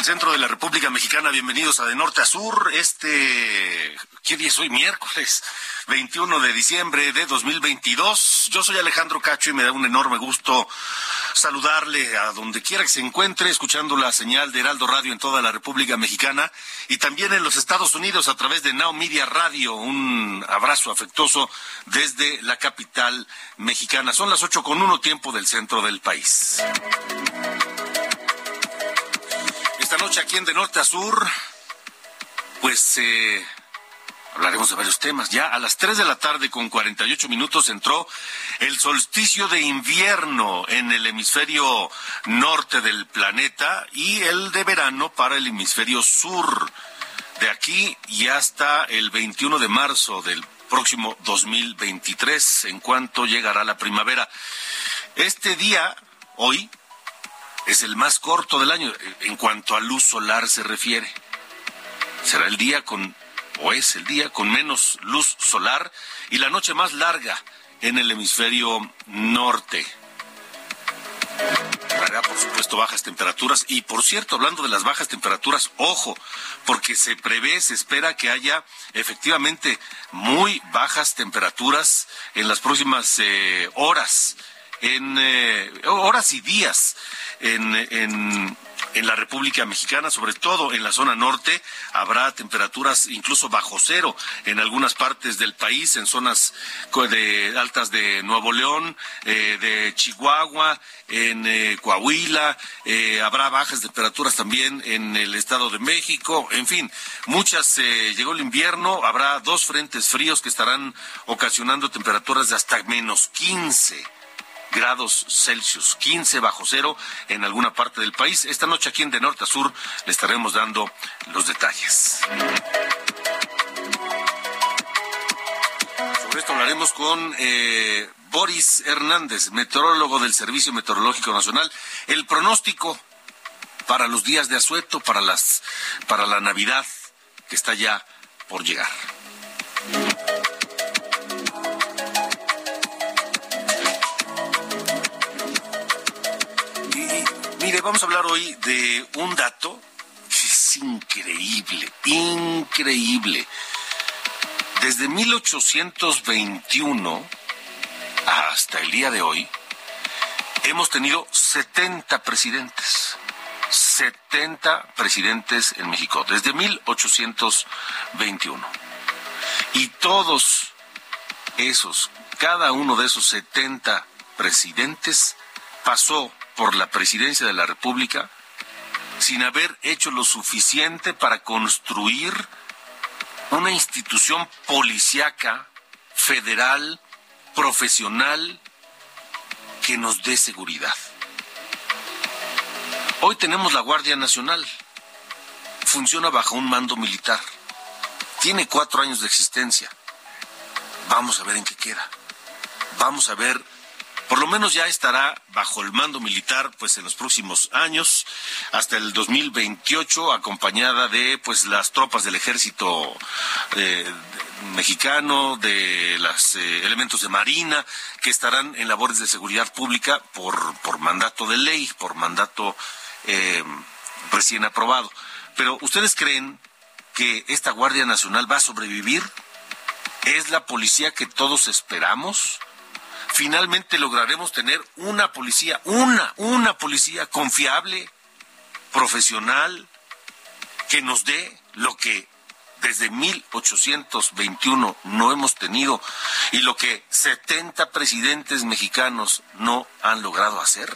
Del centro de la República Mexicana. Bienvenidos a De Norte a Sur. Este, ¿qué día es hoy? Miércoles 21 de diciembre de 2022. Yo soy Alejandro Cacho y me da un enorme gusto saludarle a donde quiera que se encuentre, escuchando la señal de Heraldo Radio en toda la República Mexicana y también en los Estados Unidos a través de Now Media Radio. Un abrazo afectuoso desde la capital mexicana. Son las ocho con uno tiempo del centro del país. Noche aquí en De Norte a Sur, pues eh, hablaremos de varios temas. Ya a las 3 de la tarde con 48 minutos entró el solsticio de invierno en el hemisferio norte del planeta y el de verano para el hemisferio sur. De aquí y hasta el 21 de marzo del próximo 2023, en cuanto llegará la primavera. Este día, hoy, es el más corto del año en cuanto a luz solar se refiere. Será el día con, o es el día con menos luz solar y la noche más larga en el hemisferio norte. Habrá, por supuesto, bajas temperaturas. Y por cierto, hablando de las bajas temperaturas, ojo, porque se prevé, se espera que haya efectivamente muy bajas temperaturas en las próximas eh, horas, en eh, horas y días en, en, en, la República Mexicana, sobre todo en la zona norte, habrá temperaturas incluso bajo cero en algunas partes del país, en zonas de, altas de Nuevo León, eh, de Chihuahua, en eh, Coahuila, eh, habrá bajas temperaturas también en el Estado de México, en fin, muchas, eh, llegó el invierno, habrá dos frentes fríos que estarán ocasionando temperaturas de hasta menos 15 grados Celsius, 15 bajo cero en alguna parte del país. Esta noche aquí en De Norte a Sur le estaremos dando los detalles. Sobre esto hablaremos con eh, Boris Hernández, meteorólogo del Servicio Meteorológico Nacional. El pronóstico para los días de asueto, para las, para la Navidad que está ya por llegar. Mire, vamos a hablar hoy de un dato que es increíble, increíble. Desde 1821 hasta el día de hoy, hemos tenido 70 presidentes. 70 presidentes en México, desde 1821. Y todos esos, cada uno de esos 70 presidentes pasó por la presidencia de la República sin haber hecho lo suficiente para construir una institución policíaca, federal, profesional, que nos dé seguridad. Hoy tenemos la Guardia Nacional. Funciona bajo un mando militar. Tiene cuatro años de existencia. Vamos a ver en qué queda. Vamos a ver por lo menos ya estará bajo el mando militar pues en los próximos años hasta el 2028 acompañada de pues las tropas del ejército eh, mexicano de los eh, elementos de marina que estarán en labores de seguridad pública por por mandato de ley por mandato eh, recién aprobado. Pero ¿ustedes creen que esta Guardia Nacional va a sobrevivir? ¿Es la policía que todos esperamos? ¿Finalmente lograremos tener una policía, una, una policía confiable, profesional, que nos dé lo que desde 1821 no hemos tenido y lo que 70 presidentes mexicanos no han logrado hacer?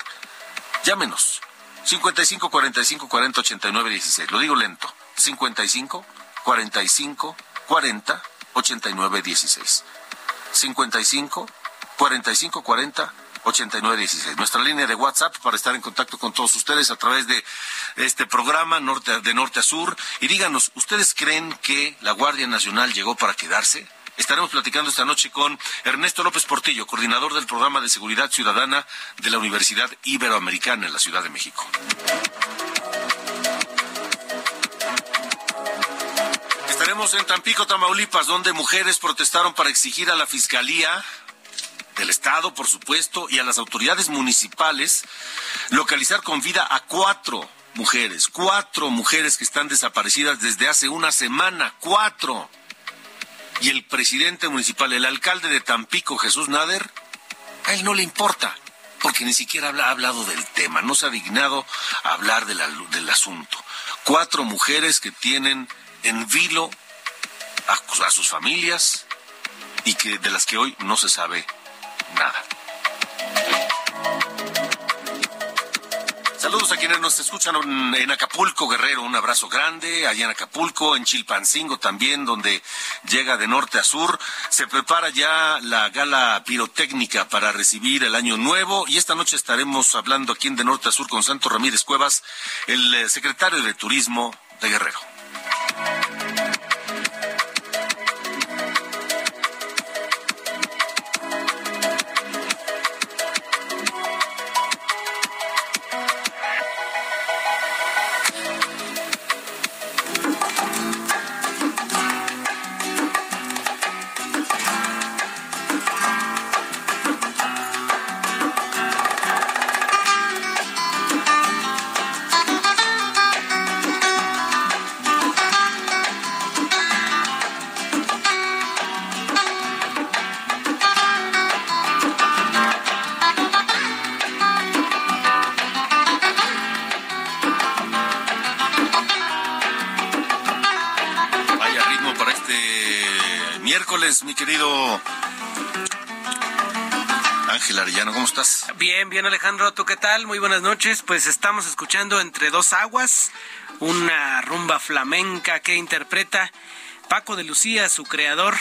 Llámenos. 55 45 40 89 16. Lo digo lento. 55 45 40 89 16. 55 45 40 8916. Nuestra línea de WhatsApp para estar en contacto con todos ustedes a través de este programa norte, de norte a sur. Y díganos, ¿ustedes creen que la Guardia Nacional llegó para quedarse? Estaremos platicando esta noche con Ernesto López Portillo, coordinador del programa de seguridad ciudadana de la Universidad Iberoamericana en la Ciudad de México. Estaremos en Tampico, Tamaulipas, donde mujeres protestaron para exigir a la Fiscalía del Estado, por supuesto, y a las autoridades municipales localizar con vida a cuatro mujeres, cuatro mujeres que están desaparecidas desde hace una semana, cuatro. Y el presidente municipal, el alcalde de Tampico, Jesús Nader, a él no le importa, porque ni siquiera ha hablado del tema, no se ha dignado a hablar del asunto. Cuatro mujeres que tienen en vilo a, a sus familias y que de las que hoy no se sabe nada. Saludos a quienes nos escuchan en Acapulco, Guerrero, un abrazo grande, allá en Acapulco, en Chilpancingo también, donde llega de norte a sur. Se prepara ya la gala pirotécnica para recibir el año nuevo y esta noche estaremos hablando aquí en de norte a sur con Santo Ramírez Cuevas, el eh, secretario de Turismo de Guerrero. Pues estamos escuchando Entre dos aguas, una rumba flamenca que interpreta Paco de Lucía, su creador,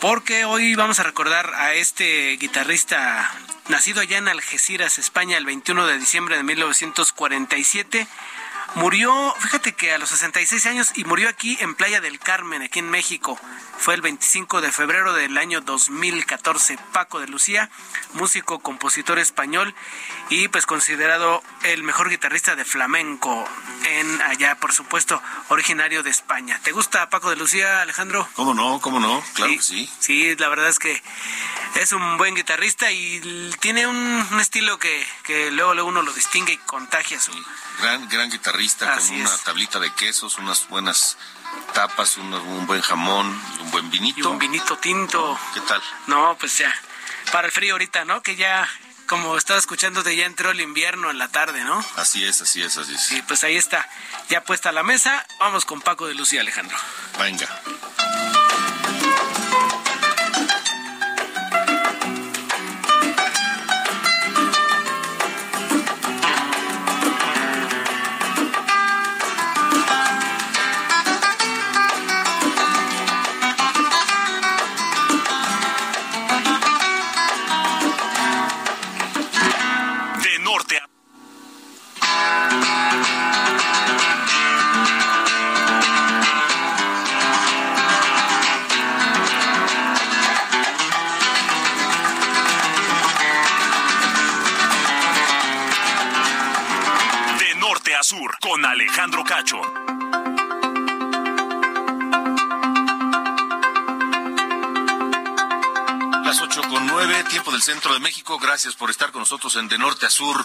porque hoy vamos a recordar a este guitarrista nacido allá en Algeciras, España, el 21 de diciembre de 1947 Murió, fíjate que a los 66 años y murió aquí en Playa del Carmen, aquí en México. Fue el 25 de febrero del año 2014. Paco de Lucía, músico, compositor español y pues considerado el mejor guitarrista de flamenco en allá, por supuesto, originario de España. ¿Te gusta Paco de Lucía, Alejandro? ¿Cómo no? ¿Cómo no? Claro que sí. Sí, la verdad es que es un buen guitarrista y tiene un, estilo que, que luego, luego uno lo distingue y contagia su gran, gran guitarrista con una tablita de quesos, unas buenas tapas, un, buen jamón, un buen vinito. un vinito tinto. ¿Qué tal? No, pues ya, para el frío ahorita, ¿no? Que ya, como estaba escuchándote, ya entró el invierno en la tarde, ¿no? Así es, así es, así es. Sí, pues ahí está, ya puesta la mesa. Vamos con Paco de Lucía, Alejandro. Venga. Alejandro Cacho. las ocho con nueve, tiempo del centro de México. Gracias por estar con nosotros en De Norte a Sur.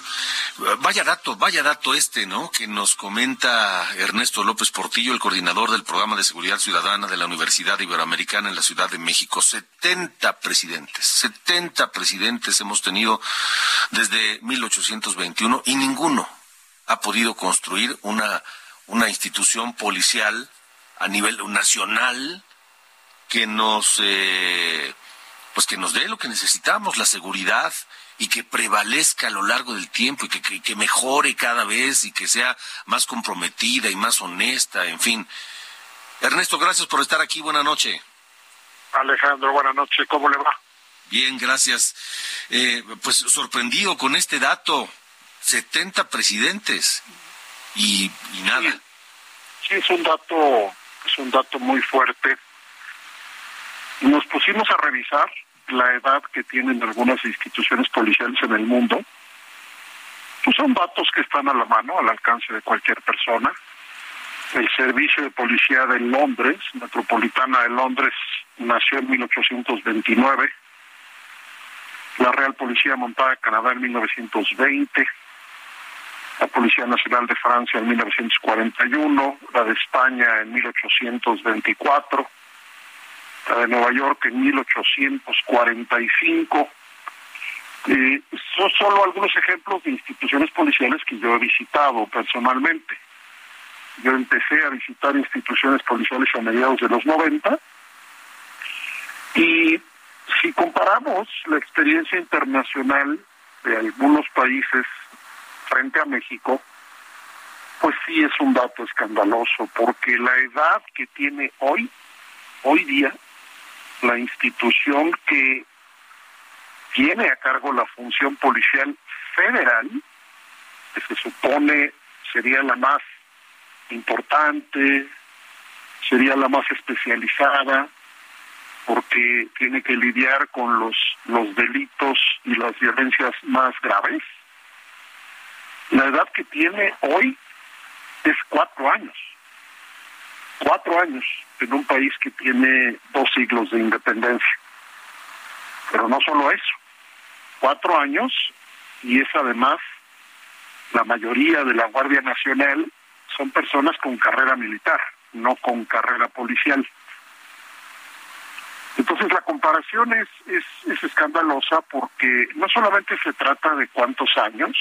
Vaya dato, vaya dato este, ¿no? Que nos comenta Ernesto López Portillo, el coordinador del programa de seguridad ciudadana de la Universidad Iberoamericana en la Ciudad de México. 70 presidentes, 70 presidentes hemos tenido desde 1821 y ninguno ha podido construir una, una institución policial a nivel nacional que nos eh, pues que nos dé lo que necesitamos, la seguridad y que prevalezca a lo largo del tiempo y que, que, mejore cada vez y que sea más comprometida y más honesta, en fin. Ernesto, gracias por estar aquí. Buenas noches. Alejandro, buenas noches. ¿Cómo le va? Bien, gracias. Eh, pues sorprendido con este dato. 70 presidentes y, nada. Sí, es un dato, es un dato muy fuerte nos pusimos a revisar la edad que tienen algunas instituciones policiales en el mundo. Pues son datos que están a la mano, al alcance de cualquier persona. El Servicio de Policía de Londres, Metropolitana de Londres, nació en 1829. La Real Policía Montada de Canadá en 1920. La Policía Nacional de Francia en 1941. La de España en 1824 de Nueva York en 1845. Eh, son solo algunos ejemplos de instituciones policiales que yo he visitado personalmente. Yo empecé a visitar instituciones policiales a mediados de los 90 y si comparamos la experiencia internacional de algunos países frente a México, pues sí es un dato escandaloso, porque la edad que tiene hoy, hoy día, la institución que tiene a cargo la función policial federal, que se supone sería la más importante, sería la más especializada, porque tiene que lidiar con los, los delitos y las violencias más graves. La edad que tiene hoy es cuatro años. Cuatro años en un país que tiene dos siglos de independencia. Pero no solo eso, cuatro años y es además la mayoría de la Guardia Nacional son personas con carrera militar, no con carrera policial. Entonces la comparación es, es, escandalosa porque no solamente se trata de cuántos años,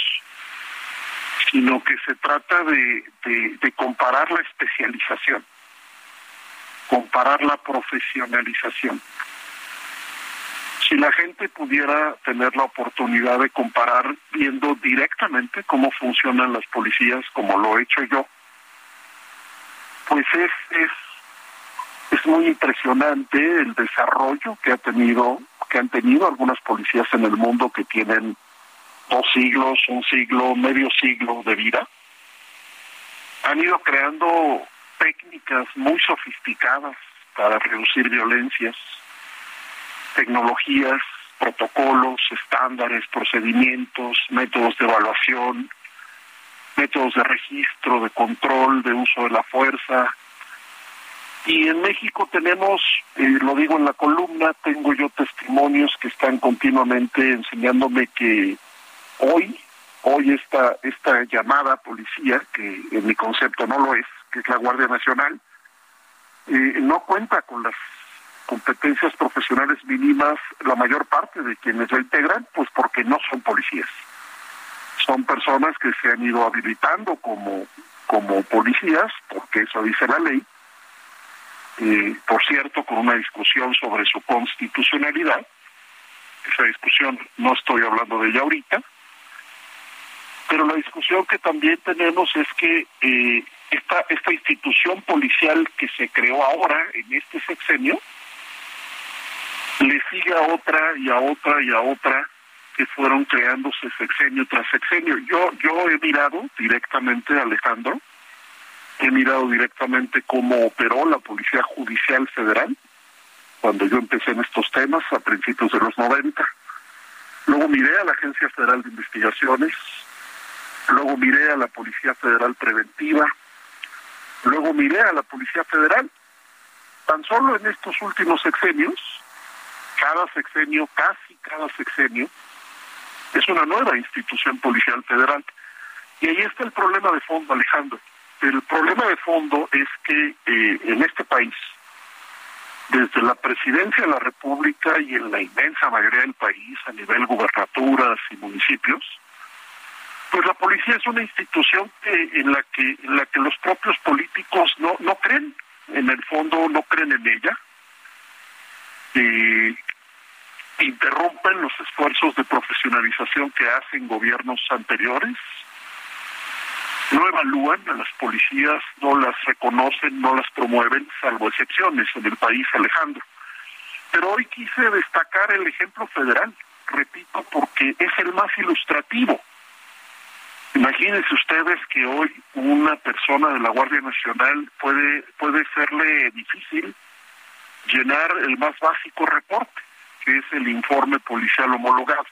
sino que se trata de, de comparar la especialización comparar la profesionalización. Si la gente pudiera tener la oportunidad de comparar viendo directamente cómo funcionan las policías, como lo he hecho yo, pues es, es, es muy impresionante el desarrollo que ha tenido, que han tenido algunas policías en el mundo que tienen dos siglos, un siglo, medio siglo de vida. Han ido creando técnicas muy sofisticadas para reducir violencias, tecnologías, protocolos, estándares, procedimientos, métodos de evaluación, métodos de registro, de control, de uso de la fuerza. Y en México tenemos, eh, lo digo en la columna, tengo yo testimonios que están continuamente enseñándome que hoy, hoy esta, esta llamada policía, que en mi concepto no lo es, que es la Guardia Nacional, eh, no cuenta con las competencias profesionales mínimas la mayor parte de quienes la integran, pues porque no son policías. Son personas que se han ido habilitando como, como policías, porque eso dice la ley, eh, por cierto, con una discusión sobre su constitucionalidad. Esa discusión no estoy hablando de ella ahorita, pero la discusión que también tenemos es que eh, esta, esta institución policial que se creó ahora en este sexenio le sigue a otra y a otra y a otra que fueron creándose sexenio tras sexenio. Yo, yo he mirado directamente, Alejandro, he mirado directamente cómo operó la Policía Judicial Federal cuando yo empecé en estos temas a principios de los 90. Luego miré a la Agencia Federal de Investigaciones, luego miré a la Policía Federal Preventiva, luego miré a la Policía Federal. Tan solo en estos últimos sexenios cada sexenio, casi cada sexenio, es una nueva institución policial federal. Y ahí está el problema de fondo, Alejandro. El problema de fondo es que eh, en este país, desde la presidencia de la República y en la inmensa mayoría del país, a nivel gubernaturas y municipios, pues la policía es una institución en la que en la que los propios políticos no no creen en el fondo no creen en ella y interrumpen los esfuerzos de profesionalización que hacen gobiernos anteriores no evalúan a las policías, no las reconocen, no las promueven, salvo excepciones en el país, Alejandro. Pero hoy quise destacar el ejemplo federal, repito, porque es el más ilustrativo. Imagínense ustedes que hoy una persona de la Guardia Nacional puede, puede serle difícil llenar el más básico reporte, que es el informe policial homologado.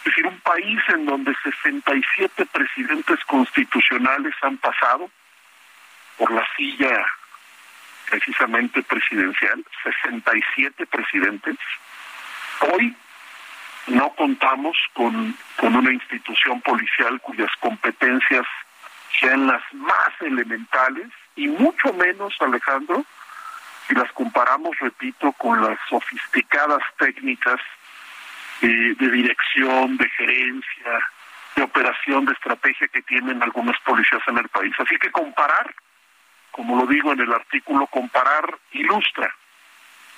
Es decir, un país en donde 67 presidentes constitucionales han pasado por la silla precisamente presidencial, 67 presidentes, hoy no contamos con, con una institución policial cuyas competencias sean las más elementales y mucho menos, Alejandro, si las comparamos, repito, con las sofisticadas técnicas de, de dirección, de gerencia, de operación, de estrategia que tienen algunas policías en el país. Así que comparar, como lo digo en el artículo, comparar ilustra,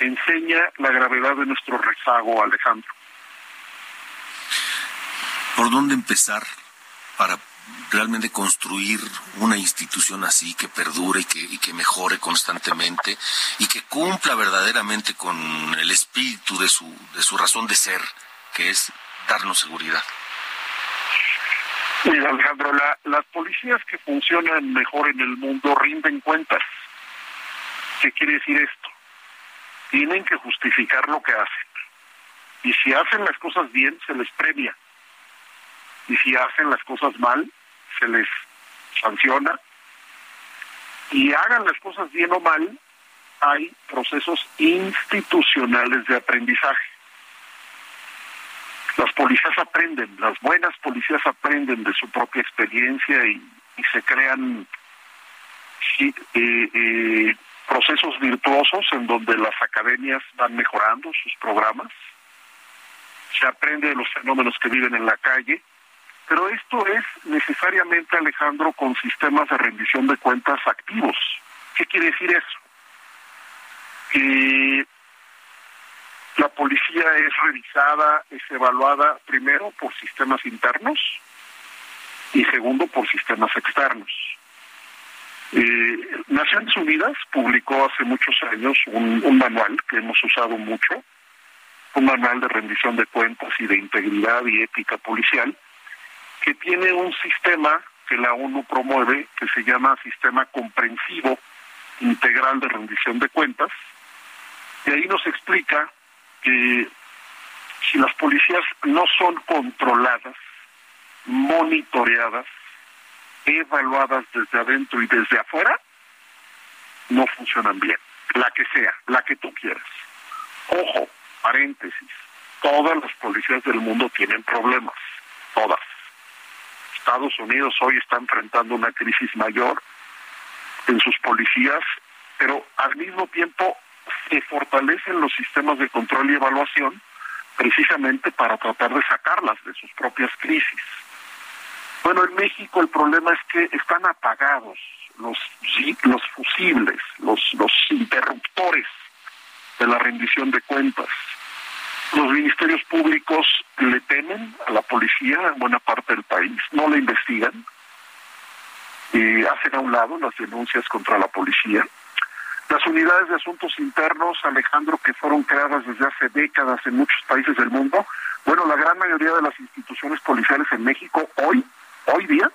enseña la gravedad de nuestro rezago, Alejandro. ¿Por dónde empezar para realmente construir una institución así que perdure y que, mejore constantemente y que cumpla verdaderamente con el espíritu de su, de su razón de ser, que es darnos seguridad? Mira, Alejandro, la, las policías que funcionan mejor en el mundo rinden cuentas. ¿Qué quiere decir esto? Tienen que justificar lo que hacen. Y si hacen las cosas bien, se les premia. Y si hacen las cosas mal, se les sanciona. Y hagan las cosas bien o mal, hay procesos institucionales de aprendizaje. Las policías aprenden, las buenas policías aprenden de su propia experiencia y, se crean eh, eh, procesos virtuosos en donde las academias van mejorando sus programas. Se aprende de los fenómenos que viven en la calle, pero esto es necesariamente, Alejandro, con sistemas de rendición de cuentas activos. ¿Qué quiere decir eso? Que la policía es revisada, es evaluada primero por sistemas internos y segundo por sistemas externos. Eh, Naciones Unidas publicó hace muchos años un, un manual que hemos usado mucho, un manual de rendición de cuentas y de integridad y ética policial, que tiene un sistema que la ONU promueve, que se llama Sistema Comprensivo Integral de Rendición de Cuentas, y ahí nos explica que si las policías no son controladas, monitoreadas, evaluadas desde adentro y desde afuera, no funcionan bien. La que sea, la que tú quieras. Ojo, paréntesis, todas las policías del mundo tienen problemas, todas. Estados Unidos hoy está enfrentando una crisis mayor en sus policías, pero al mismo tiempo se fortalecen los sistemas de control y evaluación precisamente para tratar de sacarlas de sus propias crisis. Bueno, en México el problema es que están apagados los, los fusibles, los, los interruptores de la rendición de cuentas. Los ministerios públicos le temen a la policía en buena parte del país, no la investigan, y hacen a un lado las denuncias contra la policía. Las unidades de asuntos internos, Alejandro, que fueron creadas desde hace décadas en muchos países del mundo, bueno, la gran mayoría de las instituciones policiales en México hoy, hoy día,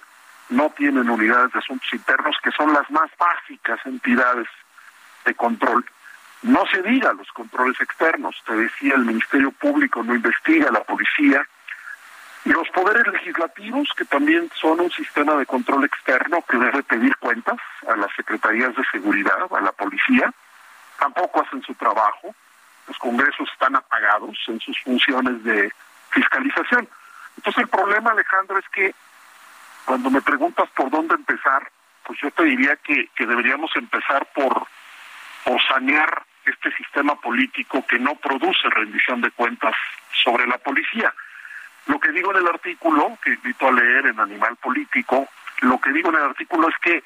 no tienen unidades de asuntos internos que son las más básicas entidades de control. No se diga los controles externos, te decía, el Ministerio Público no investiga, la policía, y los poderes legislativos, que también son un sistema de control externo que debe pedir cuentas a las secretarías de seguridad, a la policía, tampoco hacen su trabajo. los congresos están apagados en sus funciones de fiscalización. Entonces el problema, Alejandro, es que cuando me preguntas por dónde empezar, pues yo te diría que, deberíamos empezar por, por sanear este sistema político que no produce rendición de cuentas sobre la policía. Lo que digo en el artículo, que invito a leer en Animal Político, lo que digo en el artículo es que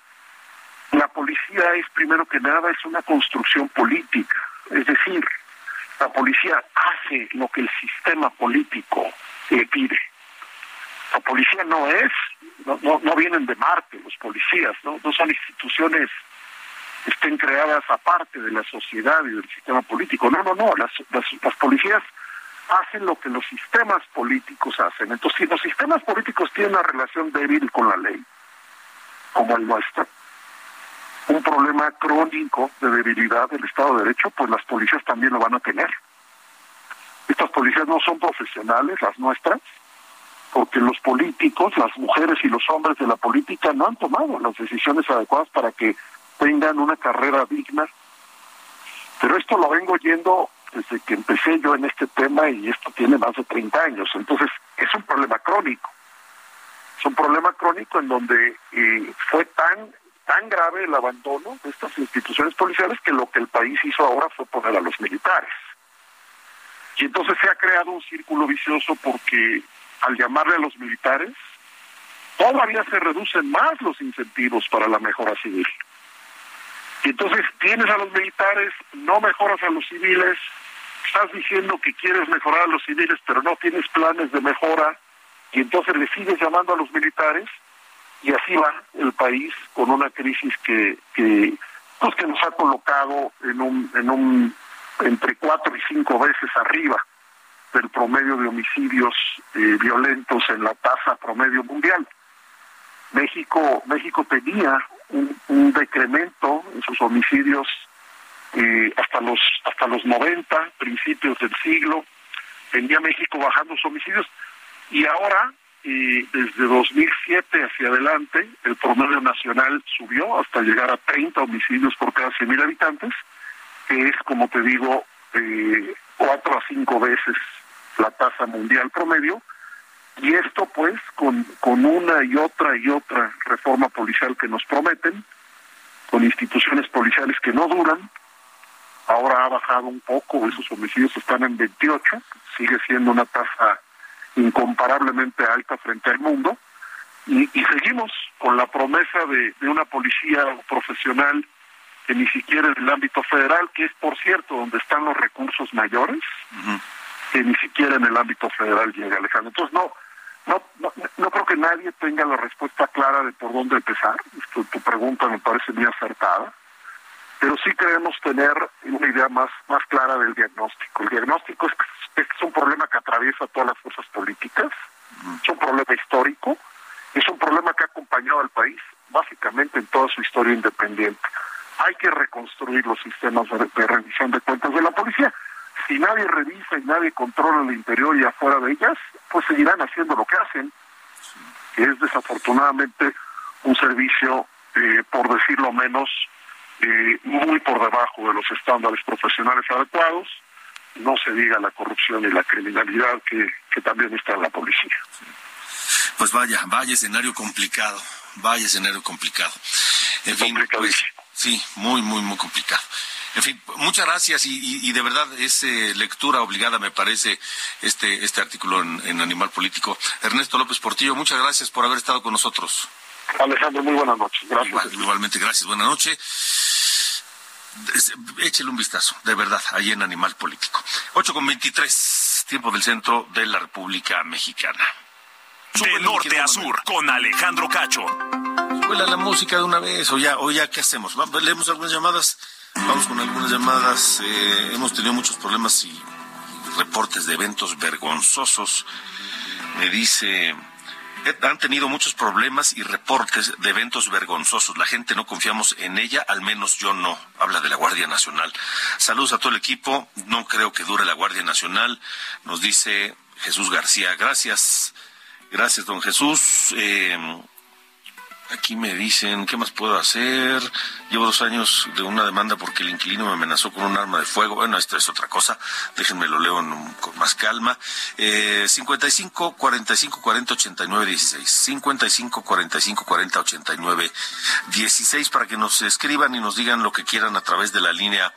la policía es primero que nada es una construcción política, es decir, la policía hace lo que el sistema político le pide. La policía no es, no, no, vienen de Marte los policías, ¿no? no son instituciones estén creadas aparte de la sociedad y del sistema político. No, no, no, las, las, las policías hacen lo que los sistemas políticos hacen. Entonces, si los sistemas políticos tienen una relación débil con la ley, como el nuestro, un problema crónico de debilidad del Estado de Derecho, pues las policías también lo van a tener. Estas policías no son profesionales, las nuestras, porque los políticos, las mujeres y los hombres de la política no han tomado las decisiones adecuadas para que tengan una carrera digna. Pero esto lo vengo yendo desde que empecé yo en este tema y esto tiene más de 30 años. Entonces, es un problema crónico. Es un problema crónico en donde eh, fue tan tan grave el abandono de estas instituciones policiales que lo que el país hizo ahora fue poner a los militares. Y entonces se ha creado un círculo vicioso porque al llamarle a los militares, todavía se reducen más los incentivos para la mejora civil. Y entonces tienes a los militares, no mejoras a los civiles, estás diciendo que quieres mejorar a los civiles, pero no tienes planes de mejora, y entonces le sigues llamando a los militares, y así va el país con una crisis que, que pues que nos ha colocado en un en un entre cuatro y cinco veces arriba del promedio de homicidios eh, violentos en la tasa promedio mundial. México México tenía un, decremento en sus homicidios eh, hasta los hasta los 90 principios del siglo. Venía México bajando sus homicidios. Y ahora y desde 2007 hacia adelante el promedio nacional subió hasta llegar a 30 homicidios por cada 100.000 habitantes, que es, como te digo, eh, cuatro a cinco veces la tasa mundial promedio, y esto pues con, con una y otra y otra reforma policial que nos prometen, con instituciones policiales que no duran, ahora ha bajado un poco, esos homicidios están en 28, sigue siendo una tasa incomparablemente alta frente al mundo y, seguimos con la promesa de, una policía profesional que ni siquiera en el ámbito federal, que es por cierto donde están los recursos mayores, que ni siquiera en el ámbito federal llega, Alejandro. Entonces no, no, no, no, creo que nadie tenga la respuesta clara de por dónde empezar. Tu pregunta me parece muy acertada, pero sí queremos tener una idea más, más clara del diagnóstico. El diagnóstico es que es un problema que atraviesa todas las fuerzas políticas, es un problema histórico, es un problema que ha acompañado al país básicamente en toda su historia independiente. Hay que reconstruir los sistemas de, rendición de cuentas de la policía. Si nadie revisa y nadie controla el interior y afuera de ellas, pues seguirán haciendo lo que hacen, que es desafortunadamente un servicio, eh, por decirlo menos, eh, muy por debajo de los estándares profesionales adecuados, no se diga la corrupción y la criminalidad que, también está en la policía. Pues vaya, vaya escenario complicado, vaya escenario complicado. En fin, pues, sí, muy, muy, muy complicado. En fin, muchas gracias y, de verdad es eh, lectura obligada, me parece, este, este artículo en, Animal Político. Ernesto López Portillo, muchas gracias por haber estado con nosotros. Alejandro, muy buenas noches. Gracias. igualmente, gracias. Buenas noches échele un vistazo, de verdad, ahí en Animal Político. 8 con 23, tiempo del centro de la República Mexicana. De norte a sur, con Alejandro Cacho. Suela la música de una vez, o ya, o ya, ¿qué hacemos? Leemos algunas llamadas, vamos con algunas llamadas. Eh, hemos tenido muchos problemas y reportes de eventos vergonzosos. Me dice han tenido muchos problemas y reportes de eventos vergonzosos. La gente no confiamos en ella, al menos yo no. Habla de la Guardia Nacional. Saludos a todo el equipo. No creo que dure la Guardia Nacional, nos dice Jesús García. Gracias. Gracias, don Jesús. Eh, Aquí me dicen, ¿qué más puedo hacer? Llevo dos años de una demanda porque el inquilino me amenazó con un arma de fuego. Bueno, esto es otra cosa. Déjenme lo leo con más calma. Eh, 55 45 40 89 16. 55 45 40 89 16 para que nos escriban y nos digan lo que quieran a través de la línea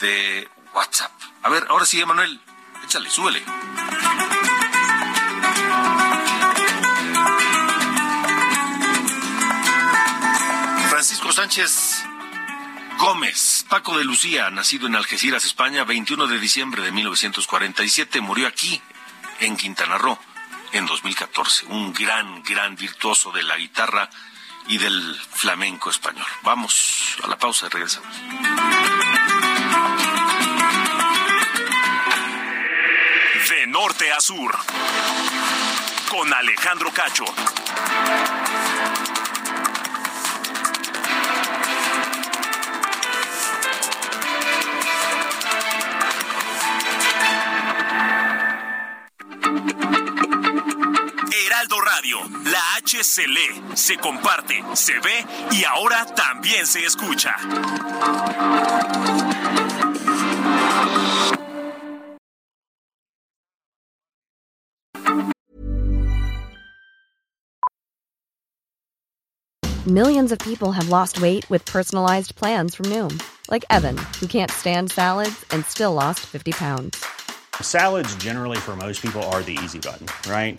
de WhatsApp. A ver, ahora sí, Emanuel, échale, súbele. Sánchez Gómez, Paco de Lucía, nacido en Algeciras, España, 21 de diciembre de 1947, murió aquí, en Quintana Roo, en 2014. Un gran, gran virtuoso de la guitarra y del flamenco español. Vamos a la pausa y regresamos. De norte a sur, con Alejandro Cacho. Heraldo Radio, la H se lee, se comparte, se ve y ahora también se escucha. Millions of people have lost weight with personalized plans from Noom, like Evan, who can't stand salads and still lost 50 pounds. Salads, generally, for most people, are the easy button, right?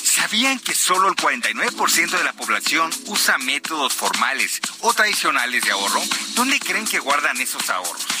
¿sabían que solo el 49% de la población usa métodos formales o tradicionales de ahorro? ¿Dónde creen que guardan esos ahorros?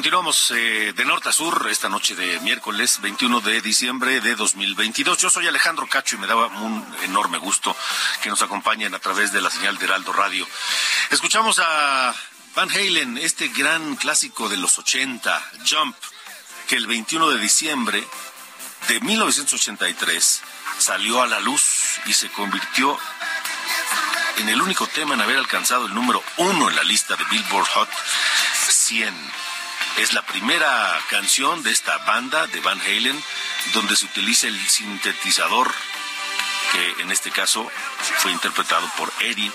Continuamos eh, de norte a sur esta noche de miércoles 21 de diciembre de 2022. Yo soy Alejandro Cacho y me daba un enorme gusto que nos acompañen a través de la señal de Heraldo Radio. Escuchamos a Van Halen, este gran clásico de los 80, Jump, que el 21 de diciembre de 1983 salió a la luz y se convirtió en el único tema en haber alcanzado el número uno en la lista de Billboard Hot 100. Es la primera canción de esta banda de Van Halen donde se utiliza el sintetizador que en este caso fue interpretado por Eddie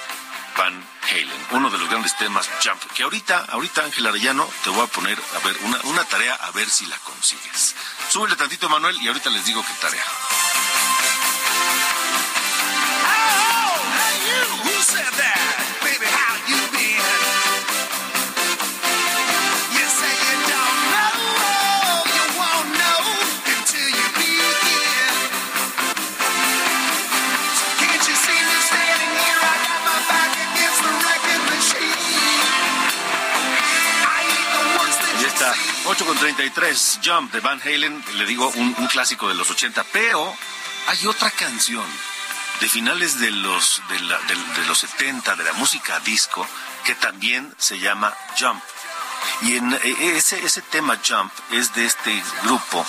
Van Halen, uno de los grandes temas Jump, que ahorita, ahorita Ángel Arellano, te voy a poner a ver una, una tarea a ver si la consigues. Súbele tantito, Manuel, y ahorita les digo qué tarea. 8 con 33, Jump de Van Halen, le digo un, clásico de los 80, pero hay otra canción de finales de los, de, la- de- de los 70 de la música disco que también se llama Jump. Y en, eh, ese, ese tema Jump es de este grupo,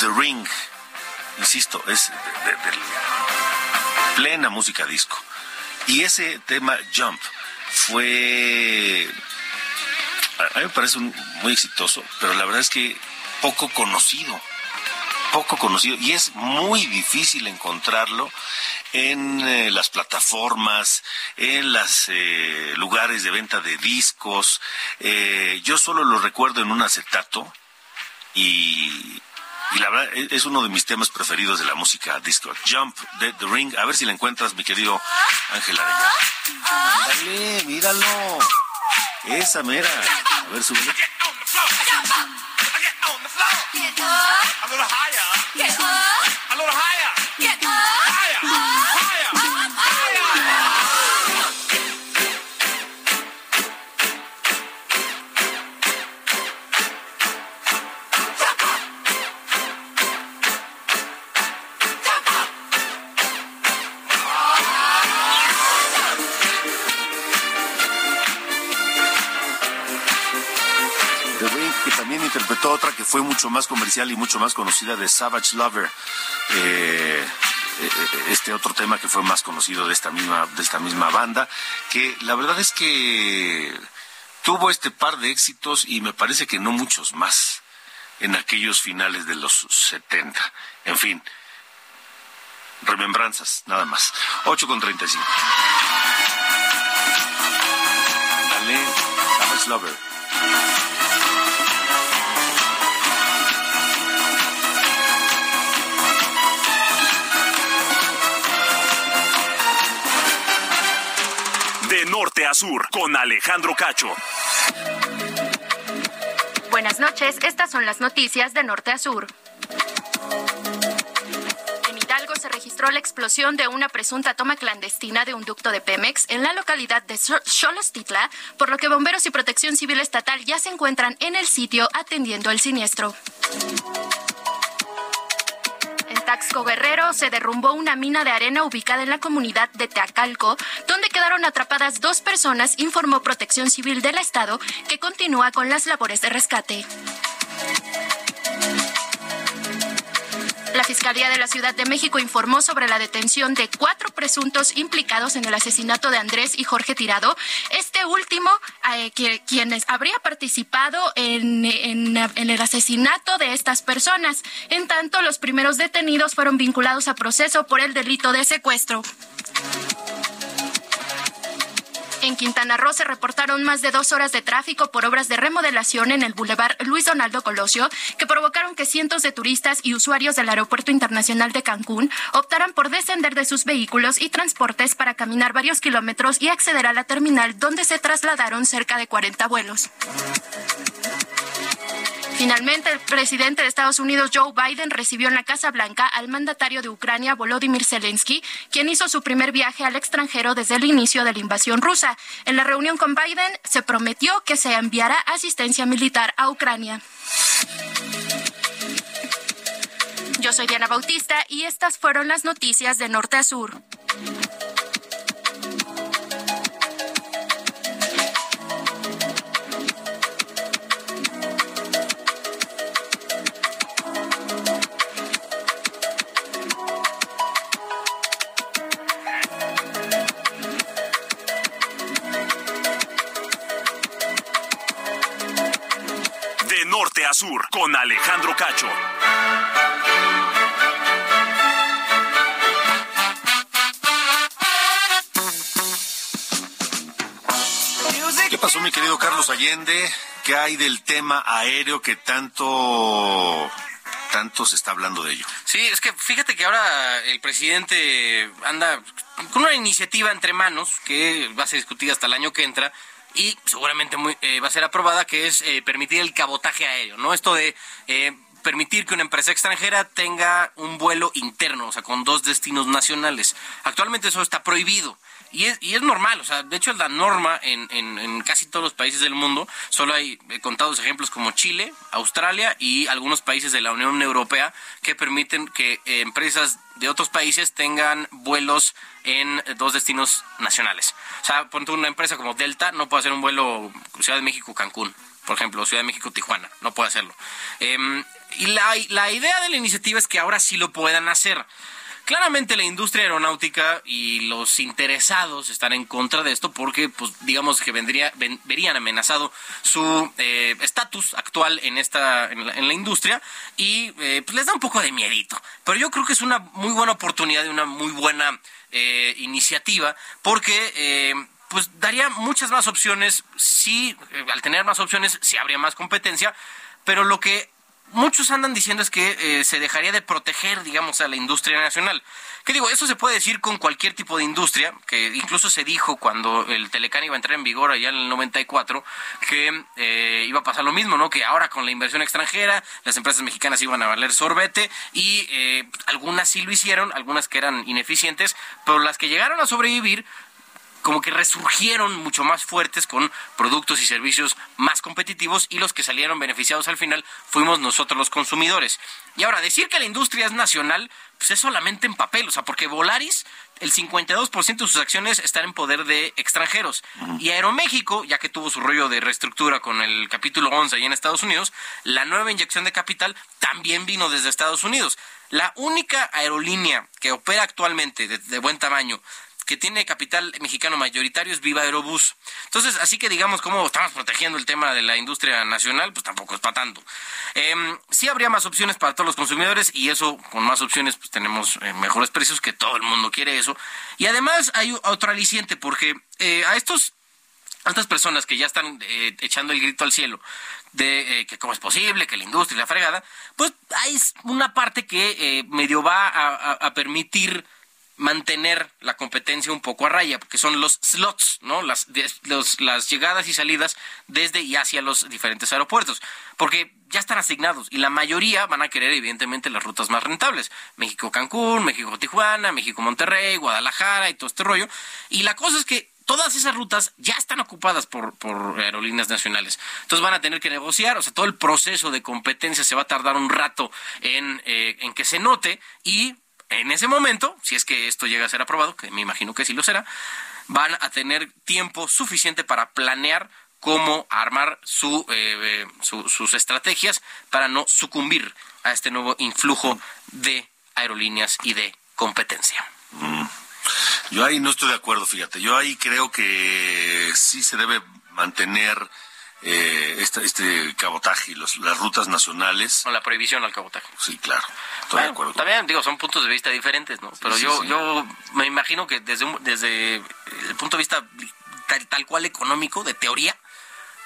The Ring. Insisto, es plena música disco. Y ese tema Jump fue a mí me parece muy exitoso, pero la verdad es que poco conocido, poco conocido, y es muy difícil encontrarlo en eh, las plataformas, en los lugares de venta de discos. Eh, yo solo lo recuerdo en un acetato y, y la verdad es, es uno de mis temas preferidos de la música disco. Jump de The Ring, a ver si la encuentras, mi querido Ángel Arellano. Mírale, míralo. Esa mera. A ver, súbele. A little higher. A little higher. Higher. Interpretó otra que fue mucho más comercial y mucho más conocida de Savage Lover. Eh, eh, este otro tema que fue más conocido de esta misma de esta misma banda que la verdad es que tuvo este par de éxitos y me parece que no muchos más en aquellos finales de los 70 en fin remembranzas nada más. 8 con 35 dale Savage Lover norte a sur, con Alejandro Cacho. Buenas noches, estas son las noticias de norte a sur. En Hidalgo se registró la explosión de una presunta toma clandestina de un ducto de Pemex en la localidad de Xo- Xolostitla, por lo que bomberos y protección civil estatal ya se encuentran en el sitio atendiendo el siniestro. Taxco Guerrero se derrumbó una mina de arena ubicada en la comunidad de Teacalco, donde quedaron atrapadas dos personas, informó Protección Civil del Estado, que continúa con las labores de rescate. La Fiscalía de la Ciudad de México informó sobre la detención de cuatro presuntos implicados en el asesinato de Andrés y Jorge Tirado. Este último, eh, quienes habría participado en el asesinato de estas personas. En tanto, los primeros detenidos fueron vinculados a proceso por el delito de secuestro. En Quintana Roo se reportaron más de dos horas de tráfico por obras de remodelación en el Boulevard Luis Donaldo Colosio, que provocaron que cientos de turistas y usuarios del Aeropuerto Internacional de Cancún optaran por descender de sus vehículos y transportes para caminar varios kilómetros y acceder a la terminal, donde se trasladaron cerca de 40 vuelos. Finalmente, el presidente de Estados Unidos, Joe Biden, recibió en la Casa Blanca al mandatario de Ucrania, Volodymyr Zelensky, quien hizo su primer viaje al extranjero desde el inicio de la invasión rusa. En la reunión con Biden se prometió que se enviará asistencia militar a Ucrania. Yo soy Diana Bautista y estas fueron las noticias de Norte a Sur. Sur, con Alejandro Cacho. ¿Qué pasó, mi querido Carlos Allende? ¿Qué hay del tema aéreo que tanto, tanto se está hablando de ello? Sí, es que fíjate que ahora el presidente anda con una iniciativa entre manos que va a ser discutida hasta el año que entra y seguramente muy, eh, va a ser aprobada, que es eh, permitir el cabotaje aéreo, ¿no? Esto de eh, permitir que una empresa extranjera tenga un vuelo interno, o sea, con dos destinos nacionales. Actualmente eso está prohibido. Y es, y es normal, o sea, de hecho es la norma en, en, casi todos los países del mundo. Solo hay eh, contados ejemplos como Chile, Australia y algunos países de la Unión Europea que permiten que eh, empresas de otros países tengan vuelos en eh, dos destinos nacionales. O sea, ponte una empresa como Delta no puede hacer un vuelo Ciudad de México-Cancún, por ejemplo, Ciudad de México-Tijuana, no puede hacerlo. Em, y la, la idea de la iniciativa es que ahora sí lo puedan hacer. Claramente la industria aeronáutica y los interesados están en contra de esto porque, pues, digamos que vendría, ven- verían amenazado su eh, estatus actual en esta, en la, industria y eh, pues les da un poco de miedito. Pero yo creo que es una muy buena oportunidad y una muy buena eh, iniciativa porque pues daría muchas más opciones, sí, al tener más opciones, sí habría más competencia, pero lo que muchos andan diciendo es que eh, se dejaría de proteger, digamos, a la industria nacional. Que digo, eso se puede decir con cualquier tipo de industria, que incluso se dijo cuando el Telecán iba a entrar en vigor allá en el 94, que eh, iba a pasar lo mismo, ¿no? Que ahora con la inversión extranjera, las empresas mexicanas iban a valer sorbete y eh, algunas sí lo hicieron, algunas que eran ineficientes, pero las que llegaron a sobrevivir como que resurgieron mucho más fuertes con productos y servicios más competitivos y los que salieron beneficiados al final fuimos nosotros los consumidores. Y ahora, decir que la industria es nacional, pues es solamente en papel, o sea, porque Volaris, el 52% de sus acciones están en poder de extranjeros. Y Aeroméxico, ya que tuvo su rollo de reestructura con el capítulo 11 ahí en Estados Unidos, la nueva inyección de capital también vino desde Estados Unidos. La única aerolínea que opera actualmente de, de buen tamaño que tiene capital mexicano mayoritario es Viva Aerobús. Entonces, así que digamos cómo estamos protegiendo el tema de la industria nacional, pues tampoco es para tanto. Em, sí habría más opciones para todos los consumidores y eso, con más opciones, pues tenemos eh, mejores precios, que todo el mundo quiere eso. Y además hay otro aliciente, porque eh, a estos a estas personas que ya están eh, echando el grito al cielo de que cómo es posible, que la industria y la fregada, pues hay una parte que medio va a permitir mantener la competencia un poco a raya, porque son los slots, ¿no? Las, de- los- las llegadas y salidas desde y hacia los diferentes aeropuertos, porque ya están asignados y la mayoría van a querer evidentemente las rutas más rentables, México-Cancún, México-Tijuana, México-Monterrey, Guadalajara y todo este rollo, y la cosa es que todas esas rutas ya están ocupadas por, por aerolíneas nacionales. Entonces van a tener que negociar, o sea, todo el proceso de competencia se va a tardar un rato en, eh, en que se note y en ese momento, si es que esto llega a ser aprobado, que me imagino que sí lo será, van a tener tiempo suficiente para planear cómo armar su, eh, eh, su- sus estrategias para no sucumbir a este nuevo influjo de aerolíneas y de competencia. Yo ahí no estoy de acuerdo, fíjate. Yo ahí creo que sí se debe mantener eh, este, este cabotaje y los- las rutas nacionales. Con la prohibición al cabotaje. Sí, claro. Estoy de acuerdo. también digo, son puntos de vista diferentes, ¿no? Pero sí, yo, sí. yo me imagino que desde, un- desde el punto de vista tal, tal cual económico, de teoría,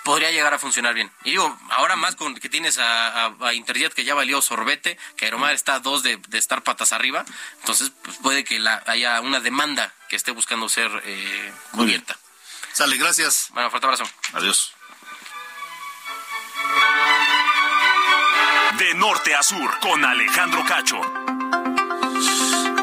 podría llegar a funcionar bien. Y digo, ahora más con que tienes a, a- a Interjet que ya valió sorbete, que Aeromar está a dos de, de estar patas arriba, entonces pues puede que la, haya una demanda que esté buscando ser eh, cubierta. Sale, gracias. Bueno, fuerte abrazo. Adiós. De norte a sur, con Alejandro Cacho.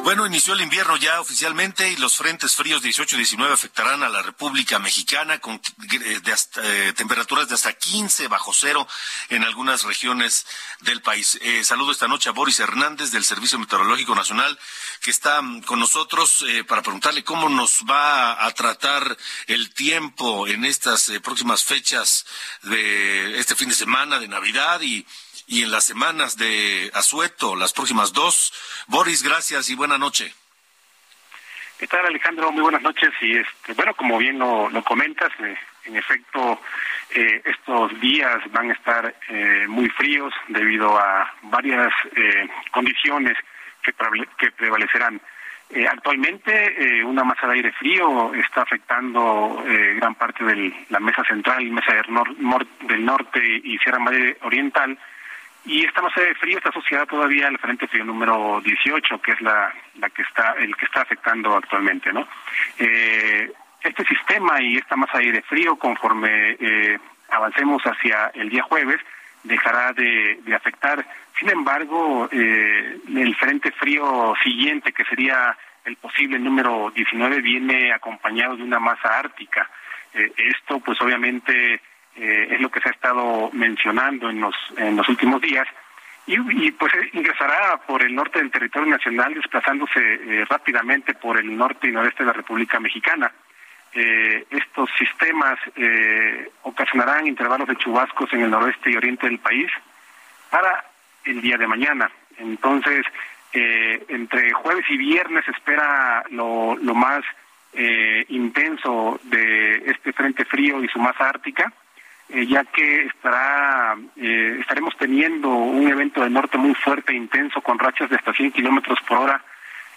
Bueno, inició el invierno ya oficialmente y los frentes fríos 18 y 19 afectarán a la República Mexicana con eh, eh, temperaturas de hasta 15 bajo cero en algunas regiones del país. Eh, saludo esta noche a Boris Hernández del Servicio Meteorológico Nacional que está mm, con nosotros para preguntarle cómo nos va a tratar el tiempo en estas próximas fechas de este fin de semana de Navidad y y en las semanas de Asueto, las próximas dos. Boris, gracias y buena noche. ¿Qué tal, Alejandro? Muy buenas noches. Y este, bueno, como bien lo, lo comentas, eh, en efecto, eh, estos días van a estar eh, muy fríos debido a varias eh, condiciones que, prevale- que prevalecerán. Eh, actualmente, eh, una masa de aire frío está afectando gran parte de la mesa central, mesa del, del norte y Sierra Madre Oriental. Y esta masa de frío está asociada todavía al frente frío número 18, que es la, la que está el que está afectando actualmente, ¿no? Eh, este sistema y esta masa de aire frío, conforme eh, avancemos hacia el día jueves, dejará de, de afectar. Sin embargo, eh, el frente frío siguiente, que sería el posible número 19 viene acompañado de una masa ártica. Eh, esto, pues obviamente, eh, es lo que se ha estado mencionando en los, en los últimos días. Y, pues eh, ingresará por el norte del territorio nacional, desplazándose eh, rápidamente por el norte y noreste de la República Mexicana. Eh, estos sistemas eh, ocasionarán intervalos de chubascos en el noroeste y oriente del país para el día de mañana. Entonces, entre jueves y viernes se espera lo, lo más intenso de este frente frío y su masa ártica, eh, ya que estará eh, estaremos teniendo un evento de norte muy fuerte e intenso con rachas de hasta 100 kilómetros por hora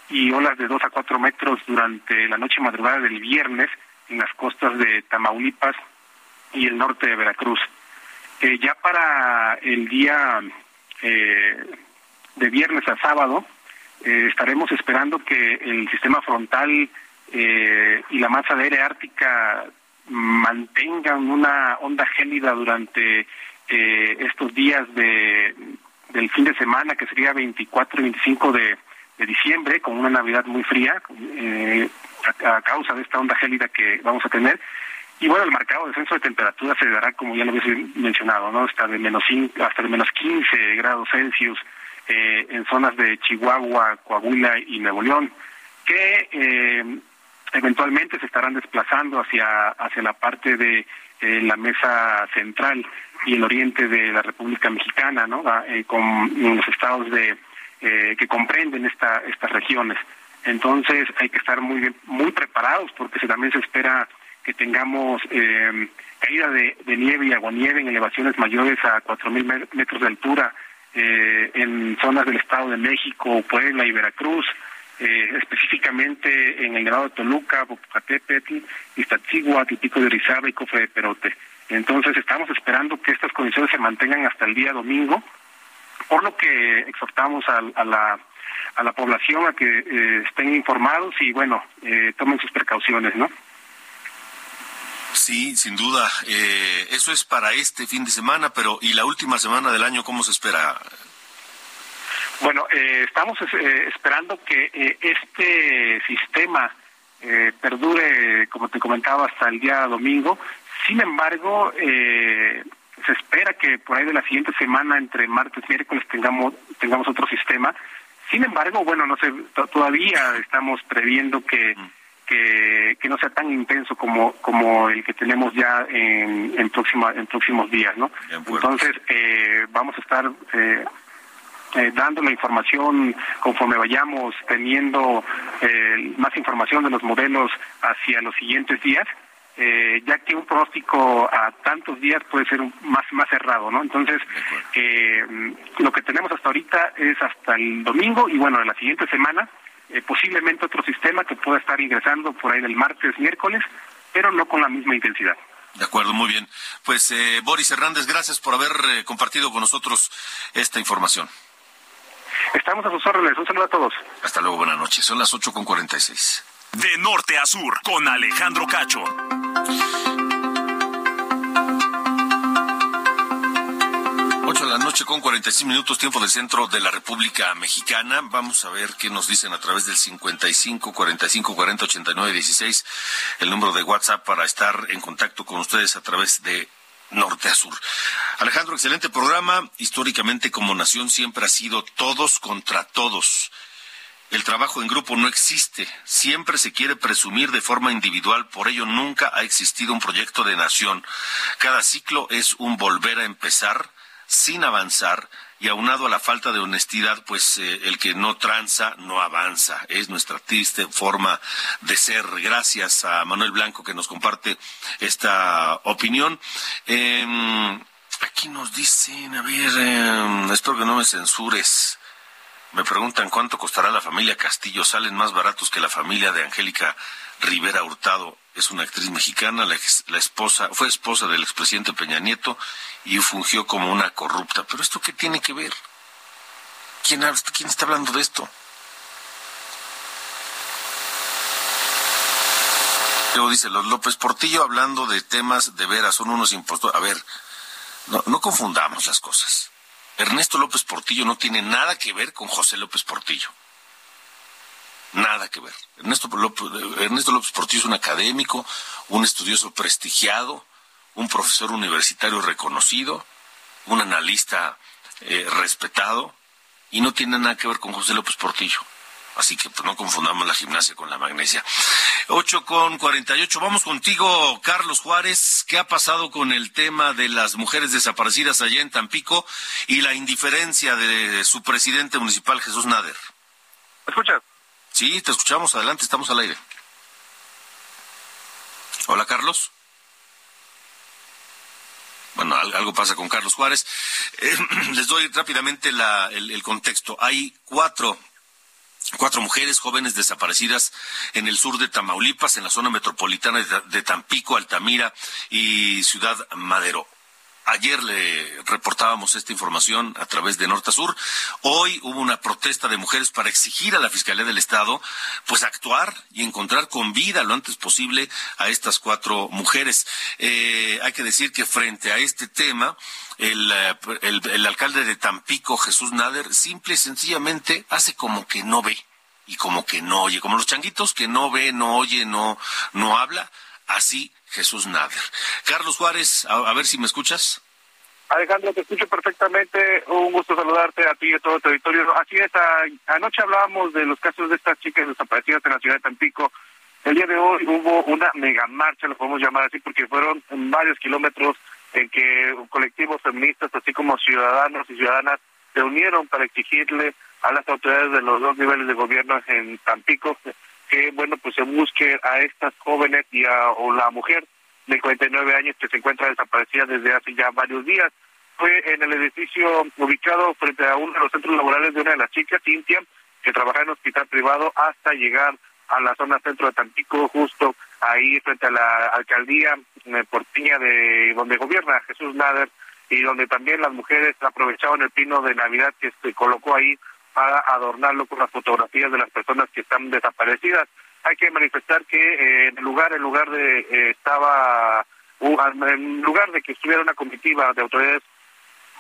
y olas de 2 a 4 metros durante la noche madrugada del viernes en las costas de Tamaulipas y el norte de Veracruz. Eh, ya para el día eh, de viernes a sábado estaremos esperando que el sistema frontal y la masa de aire ártica mantengan una onda gélida durante eh, estos días de del fin de semana que sería 24 y 25 de, de diciembre con una Navidad muy fría eh, a, causa de esta onda gélida que vamos a tener. Y bueno el marcado descenso de temperatura se dará como ya lo habéis mencionado no hasta de menos hasta de menos 15 grados Celsius eh, en zonas de Chihuahua Coahuila y Nuevo León que eh, eventualmente se estarán desplazando hacia hacia la parte de eh, la mesa central y el oriente de la República Mexicana, ¿no? Eh, con los estados de eh, que comprenden esta, estas regiones. Entonces hay que estar muy bien, muy preparados porque también se espera que tengamos eh, caída de, de nieve y aguanieve en elevaciones mayores a 4.000 metros de altura eh, en zonas del Estado de México, Puebla y Veracruz, eh, específicamente en el grado de Toluca, Popocatépetl, Iztaccíhuatl, Pico de Orizaba y Cofre de Perote. Entonces estamos esperando que estas condiciones se mantengan hasta el día domingo, por lo que exhortamos a, a la a la población a que eh, estén informados y bueno eh, tomen sus precauciones, ¿no? Sí, sin duda. Eh, eso es para este fin de semana, pero ¿y la última semana del año cómo se espera? Bueno, eh, estamos eh, esperando que eh, este sistema eh, perdure, como te comentaba, hasta el día domingo. Sin embargo, eh, se espera que por ahí de la siguiente semana, entre martes y miércoles, tengamos, tengamos otro sistema. Sin embargo, bueno, no sé, todavía estamos previendo que, que, que no sea tan intenso como, como el que tenemos ya en, en, próxima, en próximos días, ¿no? Entonces, eh, vamos a estar eh, eh, dando la información conforme vayamos teniendo eh, más información de los modelos hacia los siguientes días eh, ya que un pronóstico a tantos días puede ser un, más más cerrado, ¿no? Entonces, eh, lo que tenemos hasta ahorita es hasta el domingo y bueno, en la siguiente semana eh, posiblemente otro sistema que pueda estar ingresando por ahí del martes, miércoles, pero no con la misma intensidad. De acuerdo, muy bien. Pues eh, Boris Hernández, gracias por haber eh, compartido con nosotros esta información. Estamos a sus órdenes. Un saludo a todos. Hasta luego, buenas noches. Son las 8 con 46. De norte a sur, con Alejandro Cacho. De la noche con 46 minutos, tiempo del centro de la República Mexicana. Vamos a ver qué nos dicen a través del 55 45 40 89 16, el número de WhatsApp para estar en contacto con ustedes a través de norte a sur. Alejandro, excelente programa. Históricamente como nación siempre ha sido todos contra todos. El trabajo en grupo no existe, siempre se quiere presumir de forma individual, por ello nunca ha existido un proyecto de nación. Cada ciclo es un volver a empezar sin avanzar y aunado a la falta de honestidad, pues eh, el que no tranza no avanza. Es nuestra triste forma de ser. Gracias a Manuel Blanco que nos comparte esta opinión. Eh, aquí nos dicen, a ver, eh, espero que no me censures. Me preguntan cuánto costará la familia Castillo. Salen más baratos que la familia de Angélica Rivera Hurtado. Es una actriz mexicana, la, ex, la esposa, fue esposa del expresidente Peña Nieto y fungió como una corrupta. Pero esto qué tiene que ver? ¿Quién, quién está hablando de esto? Luego dice, los López Portillo hablando de temas de veras, son unos impostores. A ver, no, no confundamos las cosas. Ernesto López Portillo no tiene nada que ver con José López Portillo. Nada que ver. Ernesto López, Ernesto López Portillo es un académico, un estudioso prestigiado, un profesor universitario reconocido, un analista eh, respetado, y no tiene nada que ver con José López Portillo. Así que pues, no confundamos la gimnasia con la magnesia. 8 con 48. Vamos contigo, Carlos Juárez. ¿Qué ha pasado con el tema de las mujeres desaparecidas allá en Tampico y la indiferencia de su presidente municipal, Jesús Nader? ¿Me escuchas? Sí, te escuchamos. Adelante, estamos al aire. Hola, Carlos. Bueno, algo pasa con Carlos Juárez. Eh, les doy rápidamente el, el contexto. Hay cuatro cuatro mujeres jóvenes desaparecidas en el sur de Tamaulipas, en la zona metropolitana de Tampico, Altamira y Ciudad Madero. Ayer le reportábamos esta información a través de Norte Sur. Hoy hubo una protesta de mujeres para exigir a la Fiscalía del Estado pues actuar y encontrar con vida lo antes posible a estas cuatro mujeres. Eh, hay que decir que frente a este tema, el, eh, el, el alcalde de Tampico, Jesús Nader, simple y sencillamente hace como que no ve y como que no oye, como los changuitos que no ve, no oye, no, no habla, así Jesús Nader. Carlos Juárez, a, ver si me escuchas. Alejandro, te escucho perfectamente. Un gusto saludarte a ti y a todo el territorio. Así es, anoche hablábamos de los casos de estas chicas desaparecidas en la ciudad de Tampico. El día de hoy hubo una mega marcha, lo podemos llamar así, porque fueron varios kilómetros en que colectivos feministas, así como ciudadanos y ciudadanas, se unieron para exigirle a las autoridades de los dos niveles de gobierno en Tampico que, bueno, pues se busque a estas jóvenes y a o la mujer de 49 años que se encuentra desaparecida desde hace ya varios días. Fue en el edificio ubicado frente a uno de los centros laborales de una de las chicas, Cintia, que trabaja en hospital privado hasta llegar a la zona centro de Tampico, justo ahí frente a la alcaldía eh, porteña de donde gobierna Jesús Nader y donde también las mujeres aprovechaban el pino de Navidad que se colocó ahí para adornarlo con las fotografías de las personas que están desaparecidas. Hay que manifestar que eh, lugar en lugar de eh, estaba en lugar de que estuviera una comitiva de autoridades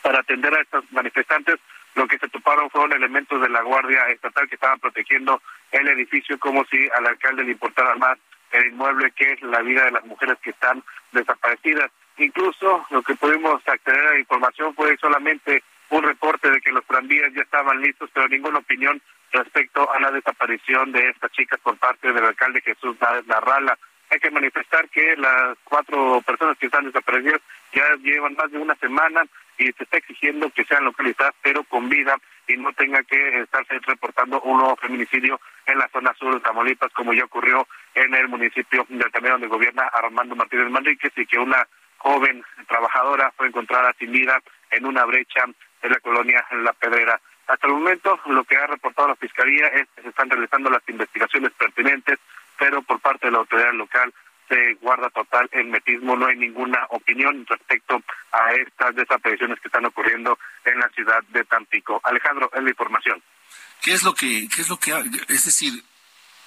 para atender a estos manifestantes, lo que se toparon fueron elementos de la Guardia Estatal que estaban protegiendo el edificio como si al alcalde le importara más el inmueble que es la vida de las mujeres que están desaparecidas. Incluso lo que pudimos acceder a la información fue solamente un reporte de que los tranvías ya estaban listos, pero ninguna opinión respecto a la desaparición de estas chicas por parte del alcalde Jesús Narrala. Hay que manifestar que las cuatro personas que están desaparecidas ya llevan más de una semana y se está exigiendo que sean localizadas, pero con vida y no tenga que estarse reportando un nuevo feminicidio en la zona sur de Tamaulipas, como ya ocurrió en el municipio de Altamira, donde gobierna Armando Martínez Manríquez, y que una joven trabajadora fue encontrada sin vida en una brecha en la colonia La Pedrera. Hasta el momento, lo que ha reportado la Fiscalía es que se están realizando las investigaciones pertinentes, pero por parte de la autoridad local se guarda total el metismo, no hay ninguna opinión respecto a estas desapariciones que están ocurriendo en la ciudad de Tampico. Alejandro, es la información. ¿Qué es lo que, qué es lo que, es decir,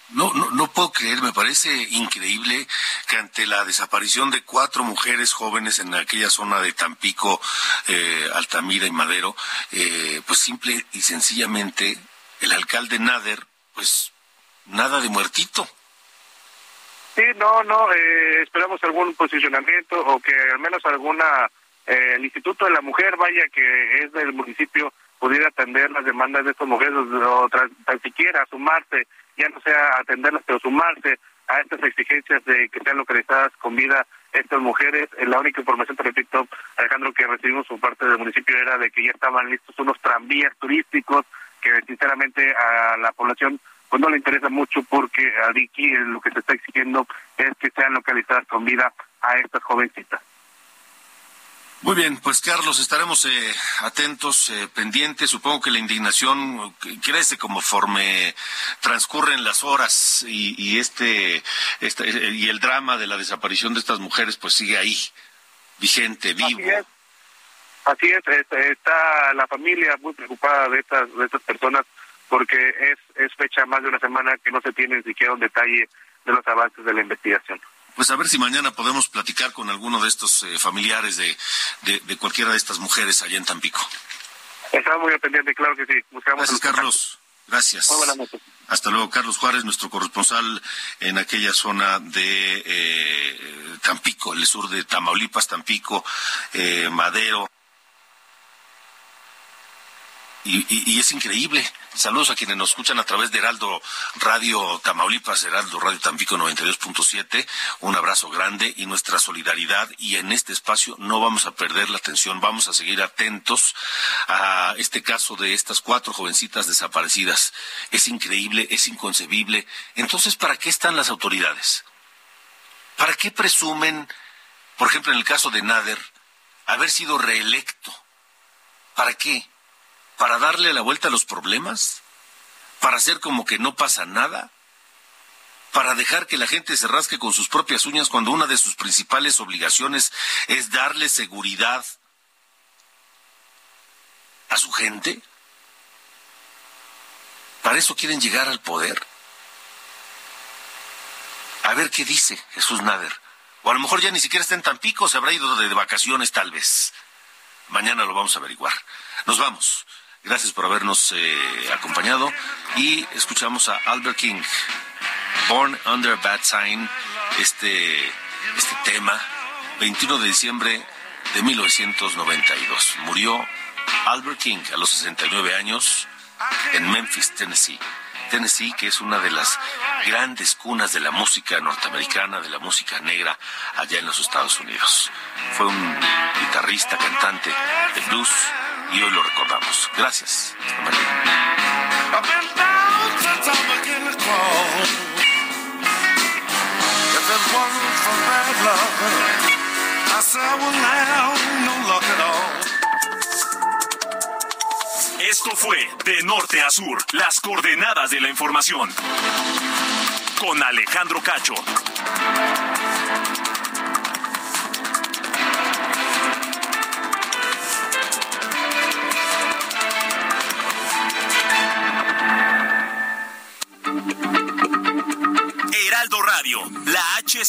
no, no, no puedo creer, me parece increíble que ante la desaparición de cuatro mujeres jóvenes en aquella zona de Tampico, eh, Altamira y Madero, eh, pues simple y sencillamente el alcalde Nader, pues nada de muertito. Sí, no, no, eh, esperamos algún posicionamiento o que al menos alguna, eh, el Instituto de la Mujer, vaya, que es del municipio, pudiera atender las demandas de estas mujeres o, tan siquiera sumarse ya no sea atenderlas, pero sumarse a estas exigencias de que sean localizadas con vida estas mujeres. Eh, la única información, te repito, Alejandro, que recibimos por parte del municipio era de que ya estaban listos unos tranvías turísticos que sinceramente a la población pues no le interesa mucho porque aquí lo que se está exigiendo es que sean localizadas con vida a estas jovencitas. Muy bien, pues Carlos, estaremos eh, atentos, eh, pendientes. Supongo que la indignación crece conforme transcurren las horas y, este, este, y el drama de la desaparición de estas mujeres, pues sigue ahí, vigente, vivo. Así es, este, está la familia muy preocupada de estas, de estas personas porque es, es fecha más de una semana que no se tiene ni siquiera un detalle de los avances de la investigación pues a ver si mañana podemos platicar con alguno de estos eh, familiares de, de, cualquiera de estas mujeres allá en Tampico. Estamos muy pendientes, claro que sí. Buscamos Gracias, Carlos. Gracias. Hasta luego, Carlos Juárez, nuestro corresponsal en aquella zona de eh, Tampico, el sur de Tamaulipas, Tampico, eh, Madero. Y, es increíble. Saludos a quienes nos escuchan a través de Heraldo Radio Tamaulipas, Heraldo Radio Tampico 92.7. Un abrazo grande y nuestra solidaridad. Y en este espacio no vamos a perder la atención, vamos a seguir atentos a este caso de estas cuatro jovencitas desaparecidas. Es increíble, es inconcebible. Entonces, ¿para qué están las autoridades? ¿Para qué presumen, por ejemplo, en el caso de Nader, haber sido reelecto? ¿Para qué? Para darle la vuelta a los problemas, para hacer como que no pasa nada, para dejar que la gente se rasque con sus propias uñas cuando una de sus principales obligaciones es darle seguridad a su gente. ¿Para eso quieren llegar al poder? A ver qué dice Jesús Nader. O a lo mejor ya ni siquiera está en Tampico, se habrá ido de vacaciones tal vez. Mañana lo vamos a averiguar. Nos vamos. Gracias por habernos eh, acompañado y escuchamos a Albert King, Born Under a Bad Sign, este, este tema, 21 de diciembre de 1992. Murió Albert King a los 69 años en Memphis, Tennessee. Tennessee, que es una de las grandes cunas de la música norteamericana, de la música negra allá en los Estados Unidos. Fue un guitarrista, cantante de blues, y hoy lo recordamos. Gracias. Esto fue De Norte a Sur, las coordenadas de la información. Con Alejandro Cacho.